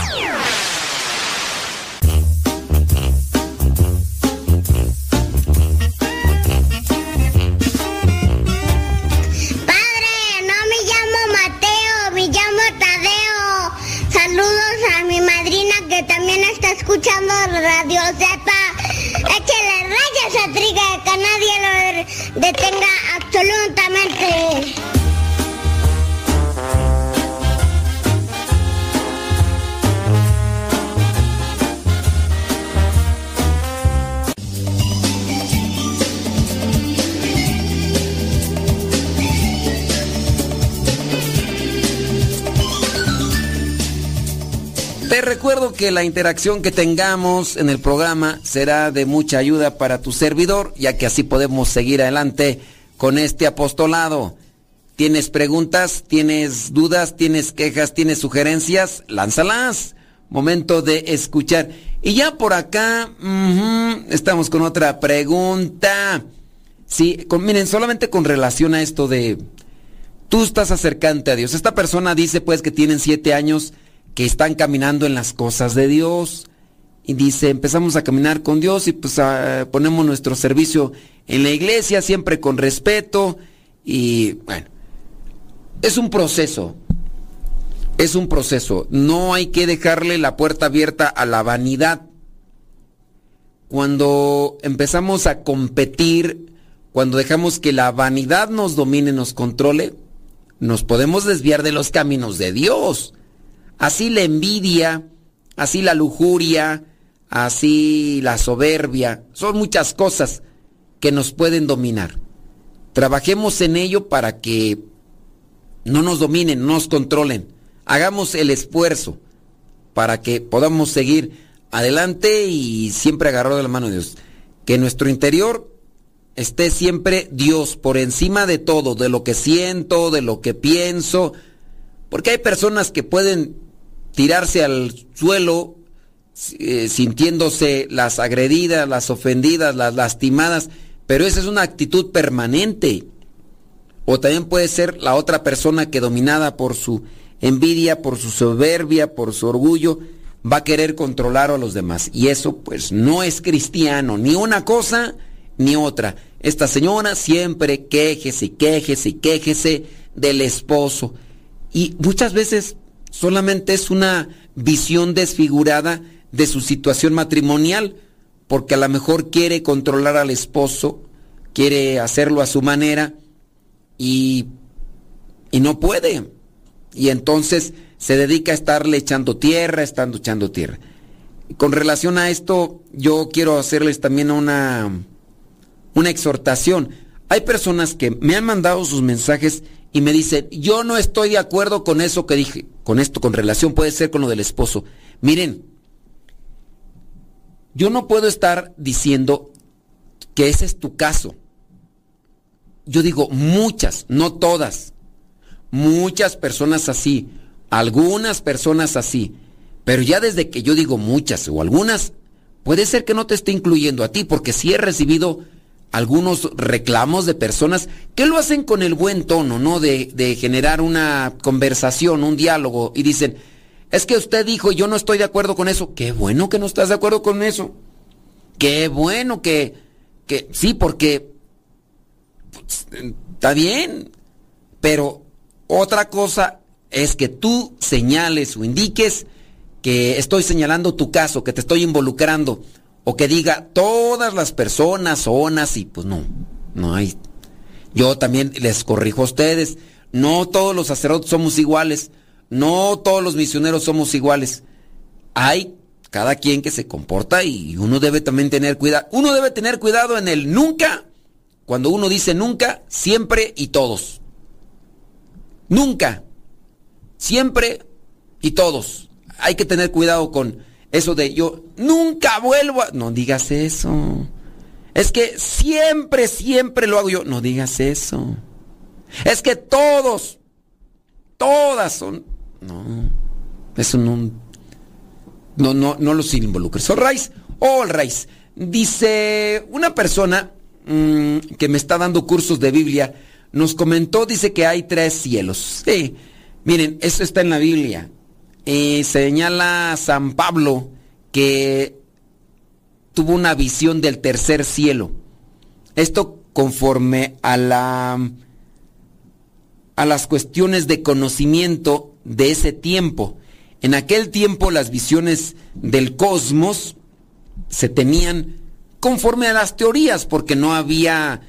Recuerdo que la interacción que tengamos en el programa será de mucha ayuda para tu servidor, ya que así podemos seguir adelante con este apostolado. ¿Tienes preguntas? ¿Tienes dudas? ¿Tienes quejas? ¿Tienes sugerencias? Lánzalas. Momento de escuchar. Y ya por acá estamos con otra pregunta. Sí, con- miren, solamente con relación a esto de tú estás acercante a Dios. Esta persona dice pues que tienen siete años que están caminando en las cosas de Dios. Y dice, empezamos a caminar con Dios y pues ah, ponemos nuestro servicio en la iglesia, siempre con respeto. Y bueno, es un proceso. Es un proceso. No hay que dejarle la puerta abierta a la vanidad. Cuando empezamos a competir, cuando dejamos que la vanidad nos domine, nos controle, nos podemos desviar de los caminos de Dios. Así la envidia, así la lujuria, así la soberbia, son muchas cosas que nos pueden dominar. Trabajemos en ello para que no nos dominen, no nos controlen. Hagamos el esfuerzo para que podamos seguir adelante y siempre agarrado de la mano de Dios. Que en nuestro interior esté siempre Dios por encima de todo, de lo que siento, de lo que pienso. Porque hay personas que pueden tirarse al suelo eh, sintiéndose las agredidas, las ofendidas, las lastimadas, pero esa es una actitud permanente. O también puede ser la otra persona que dominada por su envidia, por su soberbia, por su orgullo, va a querer controlar a los demás. Y eso pues no es cristiano, ni una cosa ni otra. Esta señora siempre quejese quejese quejese del esposo. Y muchas veces solamente es una visión desfigurada de su situación matrimonial, porque a lo mejor quiere controlar al esposo, quiere hacerlo a su manera y, y no puede. Y entonces se dedica a estarle echando tierra, estando echando tierra. Con relación a esto, yo quiero hacerles también una, una exhortación. Hay personas que me han mandado sus mensajes y me dicen, yo no estoy de acuerdo con eso que dije, con esto, con relación, puede ser con lo del esposo. Miren, yo no puedo estar diciendo que ese es tu caso. Yo digo muchas, no todas. Muchas personas así, algunas personas así. Pero ya desde que yo digo muchas o algunas, puede ser que no te esté incluyendo a ti, porque sí he recibido algunos reclamos de personas que lo hacen con el buen tono, ¿no? De, generar una conversación, un diálogo, y dicen, es que usted dijo, yo no estoy de acuerdo con eso. Qué bueno que no estás de acuerdo con eso. Qué bueno que, que sí, porque pues, está bien, pero otra cosa es que tú señales o indiques que estoy señalando tu caso, que te estoy involucrando, o que diga todas las personas zonas y pues no, no hay. Yo también les corrijo a ustedes, no todos los sacerdotes somos iguales, no todos los misioneros somos iguales. Hay cada quien que se comporta y uno debe también tener cuidado. Uno debe tener cuidado en el nunca, cuando uno dice nunca, siempre y todos. Nunca, siempre y todos. Hay que tener cuidado con eso de yo nunca vuelvo a... No digas eso. Es que siempre, siempre lo hago yo. No digas eso. Es que todos, todas son... No, eso no... No, no, no los involucres. All right, all right. Dice una persona mmm, que me está dando cursos de Biblia, nos comentó, dice que hay tres cielos. Sí, miren, eso está en la Biblia. Eh, señala San Pablo que tuvo una visión del tercer cielo. Esto conforme a la a las cuestiones de conocimiento de ese tiempo. En aquel tiempo las visiones del cosmos se tenían conforme a las teorías, porque no había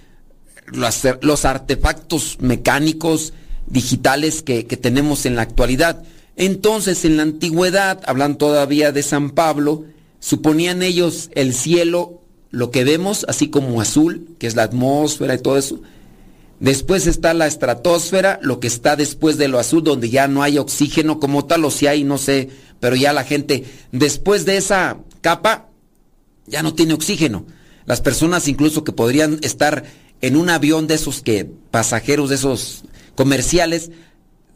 los, los artefactos mecánicos digitales que, que, tenemos en la actualidad. Entonces, en la antigüedad, hablan todavía de San Pablo, suponían ellos el cielo, lo que vemos, así como azul, que es la atmósfera y todo eso. Después está la estratosfera, lo que está después de lo azul, donde ya no hay oxígeno como tal, o si hay, no sé, pero ya la gente, después de esa capa, ya no tiene oxígeno. Las personas incluso que podrían estar en un avión de esos que pasajeros de esos comerciales,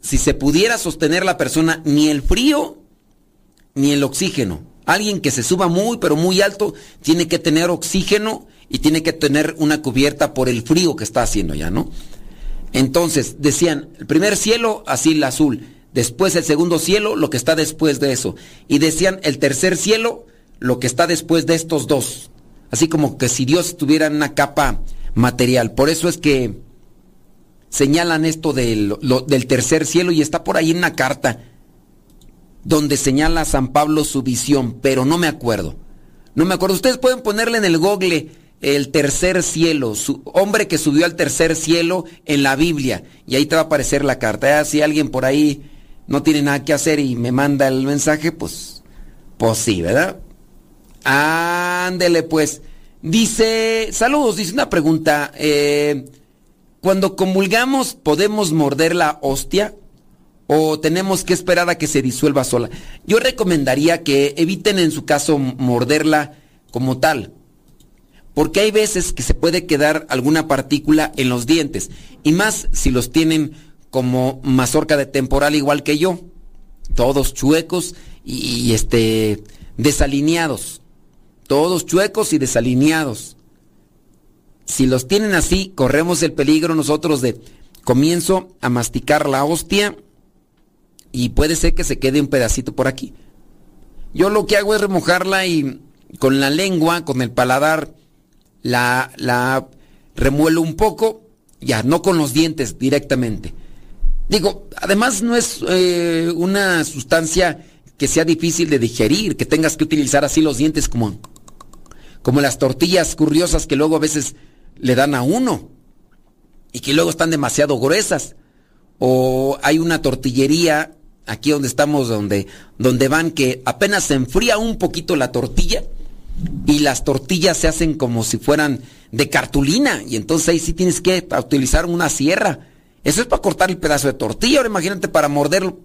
si se pudiera sostener la persona ni el frío ni el oxígeno. Alguien que se suba muy pero muy alto tiene que tener oxígeno y tiene que tener una cubierta por el frío que está haciendo ya, ¿no? Entonces, decían, el primer cielo, así el azul, después el segundo cielo, lo que está después de eso. Y decían, el tercer cielo, lo que está después de estos dos. Así como que si Dios tuviera una capa material. Por eso es que señalan esto del, del tercer cielo y está por ahí en una carta donde señala San Pablo su visión, pero no me acuerdo. No me acuerdo. Ustedes pueden ponerle en el google el tercer cielo, su hombre que subió al tercer cielo en la Biblia y ahí te va a aparecer la carta. Ya, si alguien por ahí no tiene nada que hacer y me manda el mensaje, pues, pues sí, ¿verdad? Ándele pues. Dice, saludos, dice una pregunta. eh, cuando comulgamos, ¿podemos morder la hostia? ¿O tenemos que esperar a que se disuelva sola? Yo recomendaría que eviten en su caso morderla como tal. Porque hay veces que se puede quedar alguna partícula en los dientes. Y más si los tienen como mazorca de temporal igual que yo. Todos chuecos y, y, este desalineados. Todos chuecos y desalineados. Si los tienen así, corremos el peligro nosotros de comienzo a masticar la hostia y puede ser que se quede un pedacito por aquí. Yo lo que hago es remojarla y con la lengua, con el paladar, la, la remuelo un poco, ya, no con los dientes directamente. Digo, además no es eh, una sustancia que sea difícil de digerir, que tengas que utilizar así los dientes como, como las tortillas curiosas que luego a veces le dan a uno y que luego están demasiado gruesas. O hay una tortillería aquí donde estamos, donde, donde van que apenas se enfría un poquito la tortilla y las tortillas se hacen como si fueran de cartulina y entonces ahí sí tienes que utilizar una sierra. Eso es para cortar el pedazo de tortilla. Ahora imagínate para morderlo.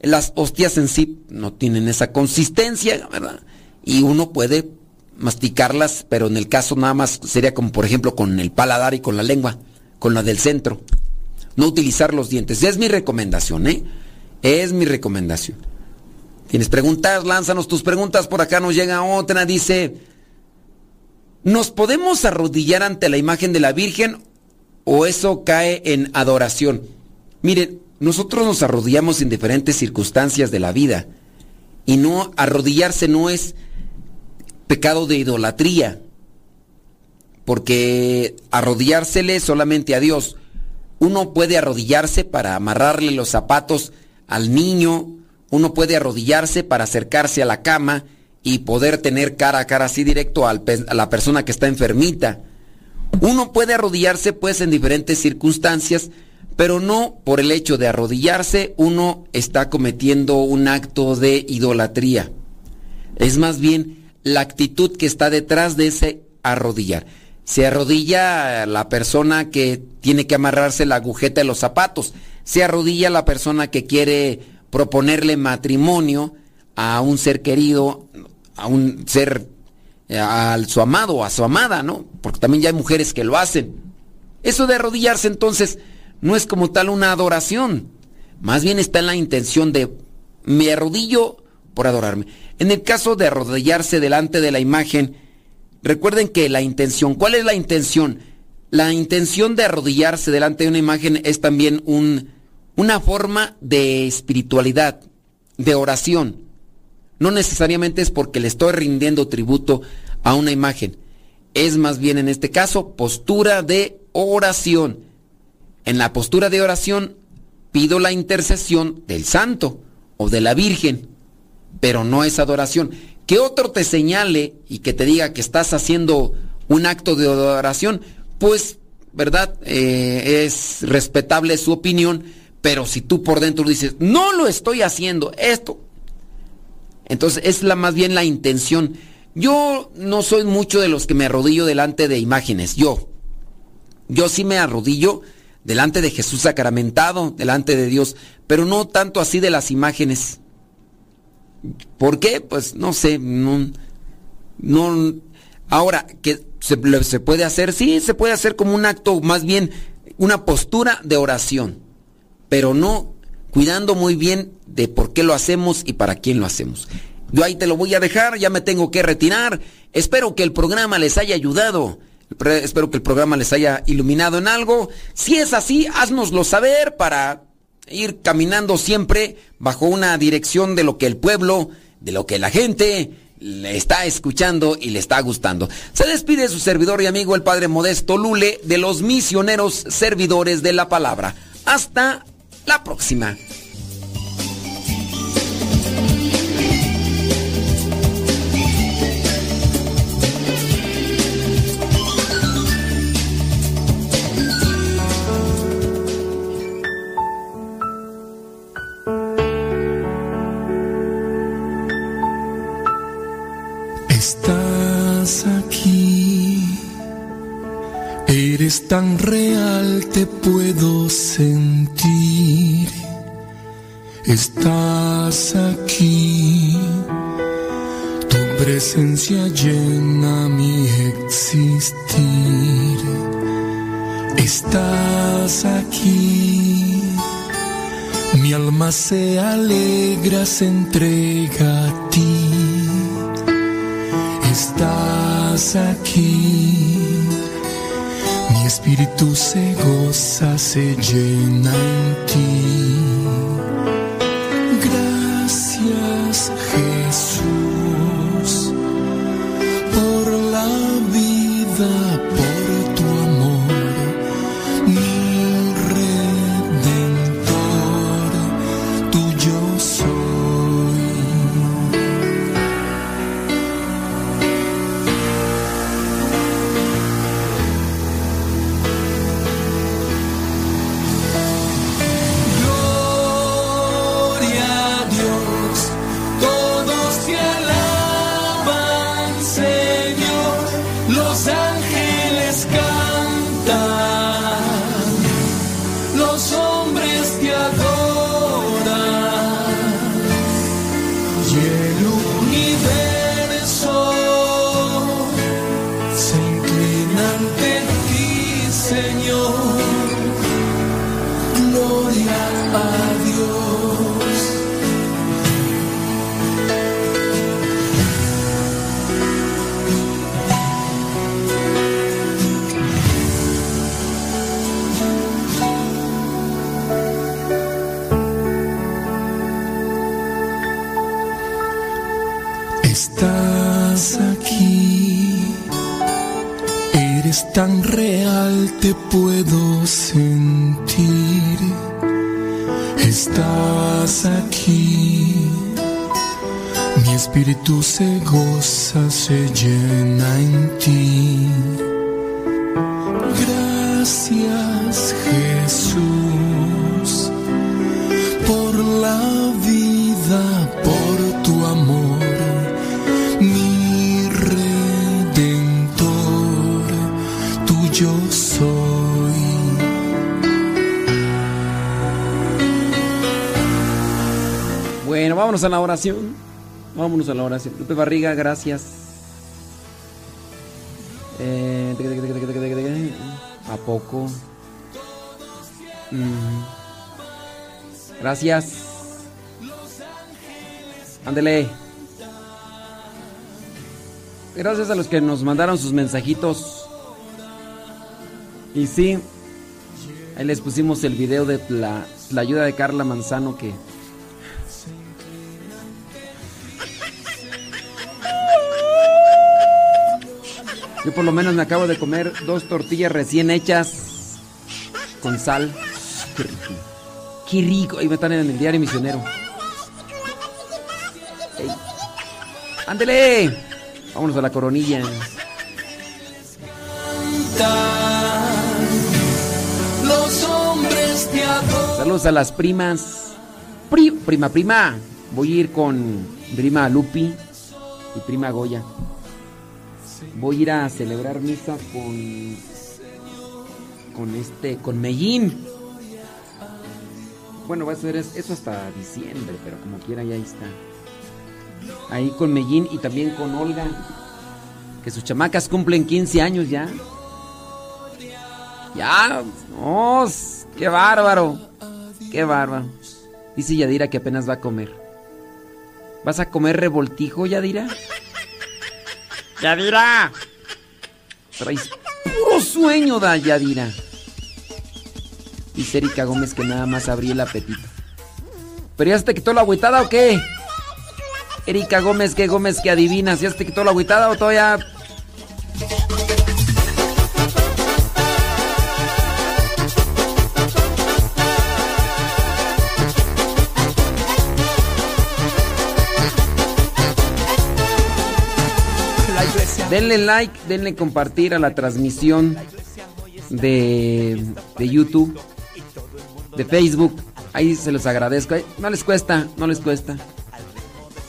Las hostias en sí no tienen esa consistencia, ¿verdad? Y uno puede masticarlas, pero en el caso nada más sería como por ejemplo con el paladar y con la lengua, con la del centro. No utilizar los dientes. Es mi recomendación, ¿eh? Es mi recomendación. ¿Tienes preguntas? Lánzanos tus preguntas. Por acá nos llega otra. Dice, ¿nos podemos arrodillar ante la imagen de la Virgen o eso cae en adoración? Miren, nosotros nos arrodillamos en diferentes circunstancias de la vida. Y no, arrodillarse no es pecado de idolatría. Porque arrodillársele solamente a Dios. Uno puede arrodillarse para amarrarle los zapatos al niño, uno puede arrodillarse para acercarse a la cama y poder tener cara a cara así directo a la persona que está enfermita. Uno puede arrodillarse pues en diferentes circunstancias, pero no por el hecho de arrodillarse uno está cometiendo un acto de idolatría. Es más bien la actitud que está detrás de ese arrodillar. Se arrodilla la persona que tiene que amarrarse la agujeta de los zapatos. Se arrodilla la persona que quiere proponerle matrimonio a un ser querido, a un ser, eh, a su amado a su amada, ¿no? Porque también ya hay mujeres que lo hacen. Eso de arrodillarse entonces no es como tal una adoración. Más bien está en la intención de me arrodillo por adorarme. En el caso de arrodillarse delante de la imagen, recuerden que la intención, ¿cuál es la intención? La intención de arrodillarse delante de una imagen es también un, una forma de espiritualidad, de oración. No necesariamente es porque le estoy rindiendo tributo a una imagen. Es más bien en este caso postura de oración. En la postura de oración pido la intercesión del santo o de la Virgen, pero no es adoración. Que otro te señale y que te diga que estás haciendo un acto de adoración, pues, ¿verdad? Eh, es respetable su opinión, pero si tú por dentro dices, no lo estoy haciendo, esto. Entonces es la más bien la intención. Yo no soy mucho de los que me arrodillo delante de imágenes, yo. Yo sí me arrodillo delante de Jesús sacramentado, delante de Dios, pero no tanto así de las imágenes. ¿Por qué? Pues no sé, no, ahora que se, se puede hacer, sí, se puede hacer como un acto, más bien una postura de oración, pero no cuidando muy bien de por qué lo hacemos y para quién lo hacemos. Yo ahí te lo voy a dejar, ya me tengo que retirar. Espero que el programa les haya ayudado. Espero que el programa les haya iluminado en algo. Si es así, haznoslo saber para ir caminando siempre bajo una dirección de lo que el pueblo, de lo que la gente le está escuchando y le está gustando. Se despide su servidor y amigo el Padre Modesto Lule de los misioneros servidores de la palabra. Hasta la próxima. Alegra, y el universo tan real, te puedo sentir. Estás aquí, mi espíritu se goza, se llena en ti. Gracias vámonos a la oración. Vámonos a la oración. Lupe Barriga, gracias. Eh. ¿A poco? Mm. Gracias. Ándele. Gracias a los que nos mandaron sus mensajitos. Y sí, ahí les pusimos el video de la, la ayuda de Carla Manzano que Yo por lo menos me acabo de comer dos tortillas recién hechas con sal. Qué rico. Qué rico. Ahí me están en el diario misionero. Ey. Ándele. Vámonos a la coronilla. Los hombres te. Saludos a las primas. Pri- prima, prima. Voy a ir con prima Lupi y prima Goya. Voy a ir a celebrar misa con. Con este. Con Mellín. Bueno, va a ser es- eso hasta diciembre, pero como quiera ya está. ahí con Mellín y también con Olga. Que sus chamacas cumplen 15 años ya. Ya, no, qué bárbaro. Qué bárbaro. Dice Yadira que apenas va a comer. ¿Vas a comer revoltijo, Yadira? Yadira. Traes puro sueño, da Yadira. Dice Erika Gómez que nada más abrí el apetito. ¿Pero ya se te quitó la agüitada o qué? Erika Gómez, ¿qué Gómez que adivinas? ¿Ya se te quitó la agüitada o todavía...? Denle like, denle compartir a la transmisión de, de YouTube, de Facebook. Ahí se los agradezco. No les cuesta, no les cuesta.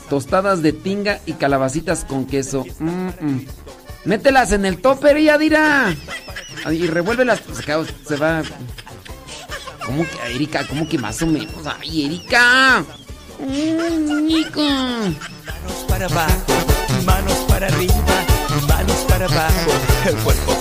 Tostadas de tinga y calabacitas con queso. Mm, mm. Mételas en el topper y Adira. Y revuélvelas. Pues se va. ¿Cómo que, Erika? ¿Cómo que más o menos? ¡Ay, Erika! Mm, Nico. Manos para abajo, manos para arriba, manos para abajo, el cuerpo